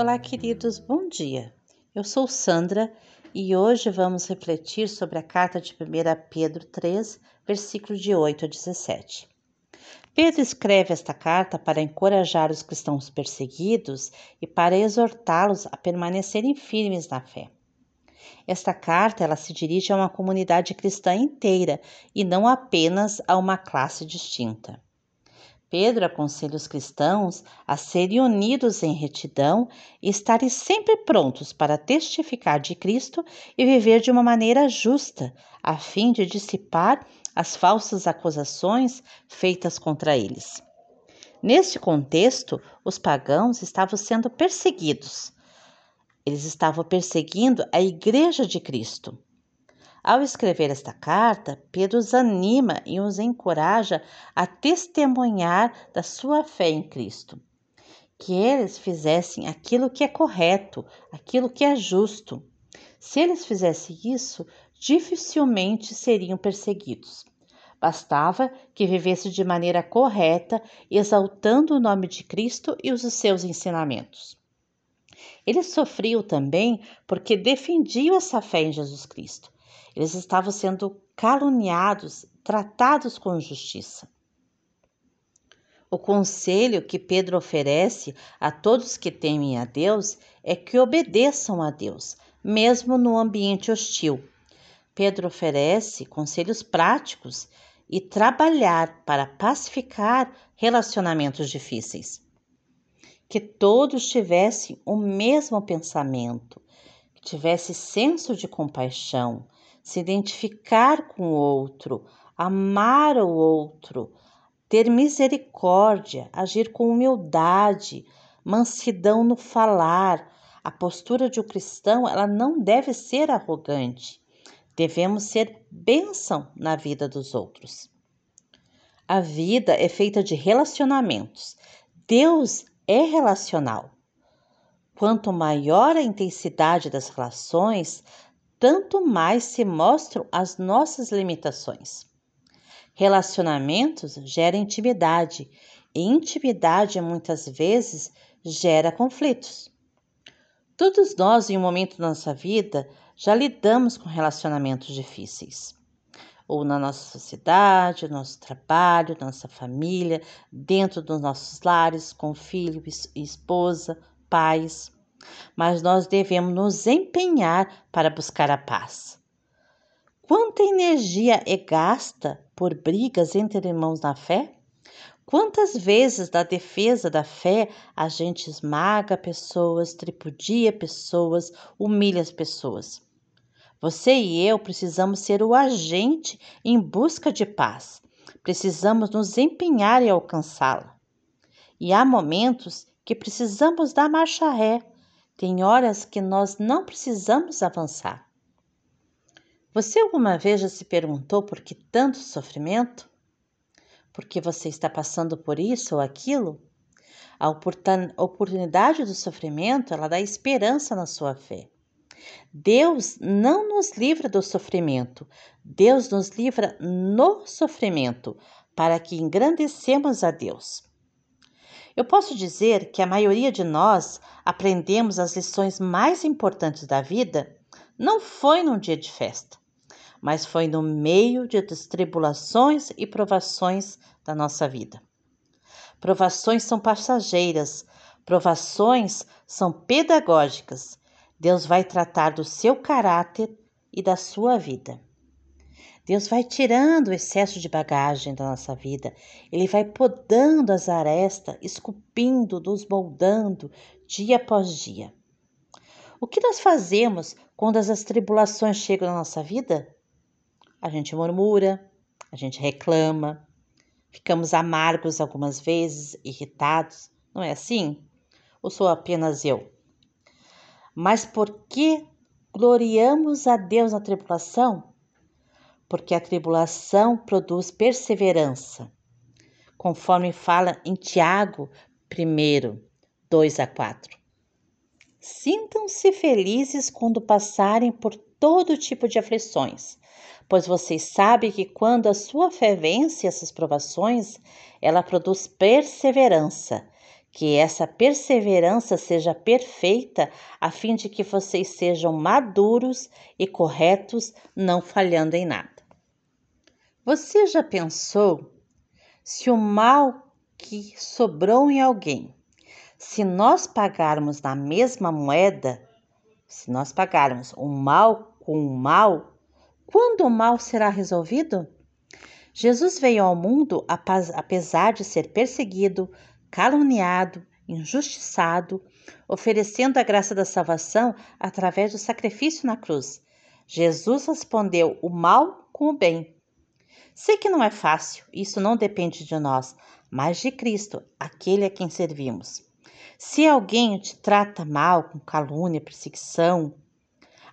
Olá, queridos, bom dia. Eu sou Sandra e hoje vamos refletir sobre a carta de 1 Pedro 3, versículo de 8 a 17. Pedro escreve esta carta para encorajar os cristãos perseguidos e para exortá-los a permanecerem firmes na fé. Esta carta ela se dirige a uma comunidade cristã inteira e não apenas a uma classe distinta. Pedro aconselha os cristãos a serem unidos em retidão e estarem sempre prontos para testificar de Cristo e viver de uma maneira justa, a fim de dissipar as falsas acusações feitas contra eles. Neste contexto, os pagãos estavam sendo perseguidos. Eles estavam perseguindo a Igreja de Cristo. Ao escrever esta carta, Pedro os anima e os encoraja a testemunhar da sua fé em Cristo. Que eles fizessem aquilo que é correto, aquilo que é justo. Se eles fizessem isso, dificilmente seriam perseguidos. Bastava que vivesse de maneira correta, exaltando o nome de Cristo e os seus ensinamentos. Eles sofriam também porque defendiam essa fé em Jesus Cristo. Eles estavam sendo caluniados, tratados com justiça. O conselho que Pedro oferece a todos que temem a Deus é que obedeçam a Deus, mesmo no ambiente hostil. Pedro oferece conselhos práticos e trabalhar para pacificar relacionamentos difíceis. Que todos tivessem o mesmo pensamento, que tivesse senso de compaixão, se identificar com o outro, amar o outro, ter misericórdia, agir com humildade, mansidão no falar. A postura de um cristão, ela não deve ser arrogante. Devemos ser bênção na vida dos outros. A vida é feita de relacionamentos. Deus é relacional. Quanto maior a intensidade das relações, tanto mais se mostram as nossas limitações. Relacionamentos geram intimidade, e intimidade muitas vezes gera conflitos. Todos nós, em um momento da nossa vida, já lidamos com relacionamentos difíceis. Ou na nossa sociedade, no nosso trabalho, nossa família, dentro dos nossos lares, com filhos, esposa, pais mas nós devemos nos empenhar para buscar a paz. Quanta energia é gasta por brigas entre irmãos na fé? Quantas vezes da defesa da fé a gente esmaga pessoas, tripudia pessoas, humilha as pessoas? Você e eu precisamos ser o agente em busca de paz. Precisamos nos empenhar em alcançá-la. E há momentos que precisamos dar marcha ré tem horas que nós não precisamos avançar. Você alguma vez já se perguntou por que tanto sofrimento? Por que você está passando por isso ou aquilo? A oportunidade do sofrimento, ela dá esperança na sua fé. Deus não nos livra do sofrimento, Deus nos livra no sofrimento, para que engrandecemos a Deus. Eu posso dizer que a maioria de nós aprendemos as lições mais importantes da vida não foi num dia de festa, mas foi no meio de tribulações e provações da nossa vida. Provações são passageiras, provações são pedagógicas. Deus vai tratar do seu caráter e da sua vida. Deus vai tirando o excesso de bagagem da nossa vida, Ele vai podando as arestas, esculpindo, nos moldando dia após dia. O que nós fazemos quando as tribulações chegam na nossa vida? A gente murmura, a gente reclama, ficamos amargos algumas vezes, irritados, não é assim? Ou sou apenas eu? Mas por que gloriamos a Deus na tribulação? Porque a tribulação produz perseverança, conforme fala em Tiago 1, 2 a 4. Sintam-se felizes quando passarem por todo tipo de aflições, pois vocês sabem que quando a sua fé vence essas provações, ela produz perseverança, Que essa perseverança seja perfeita, a fim de que vocês sejam maduros e corretos, não falhando em nada. Você já pensou se o mal que sobrou em alguém, se nós pagarmos na mesma moeda, se nós pagarmos o mal com o mal, quando o mal será resolvido? Jesus veio ao mundo apesar de ser perseguido, caluniado, injustiçado, oferecendo a graça da salvação através do sacrifício na cruz. Jesus respondeu o mal com o bem. Sei que não é fácil, isso não depende de nós, mas de Cristo, aquele a quem servimos. Se alguém te trata mal, com calúnia, perseguição,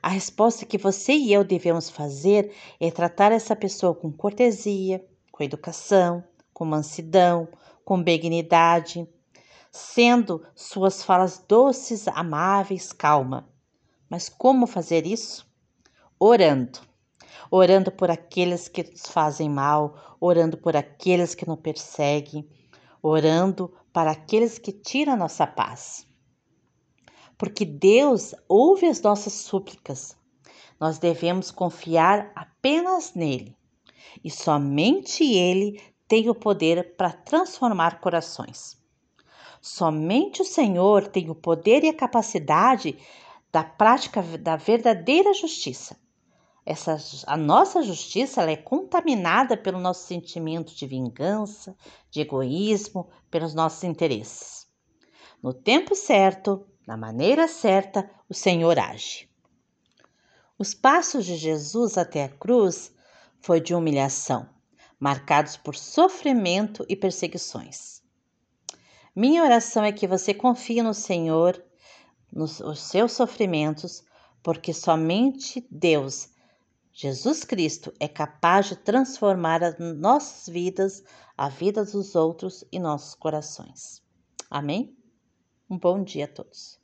a resposta que você e eu devemos fazer é tratar essa pessoa com cortesia, com educação, com mansidão, com benignidade, sendo suas falas doces, amáveis, calma. Mas como fazer isso? Orando. Orando por aqueles que nos fazem mal, orando por aqueles que nos perseguem, orando para aqueles que tiram a nossa paz porque Deus ouve as nossas súplicas. Nós devemos confiar apenas nele e somente ele tem o poder para transformar corações. Somente o Senhor tem o poder e a capacidade da prática da verdadeira justiça. Essa, a nossa justiça é contaminada pelo nosso sentimento de vingança, de egoísmo, pelos nossos interesses. No tempo certo, na maneira certa, o Senhor age. Os passos de Jesus até a cruz foi de humilhação, marcados por sofrimento e perseguições. Minha oração é que você confie no Senhor, nos seus sofrimentos, porque somente Deus, Jesus Cristo, é capaz de transformar as nossas vidas, a vida dos outros e nossos corações. Amém? Um bom dia a todos.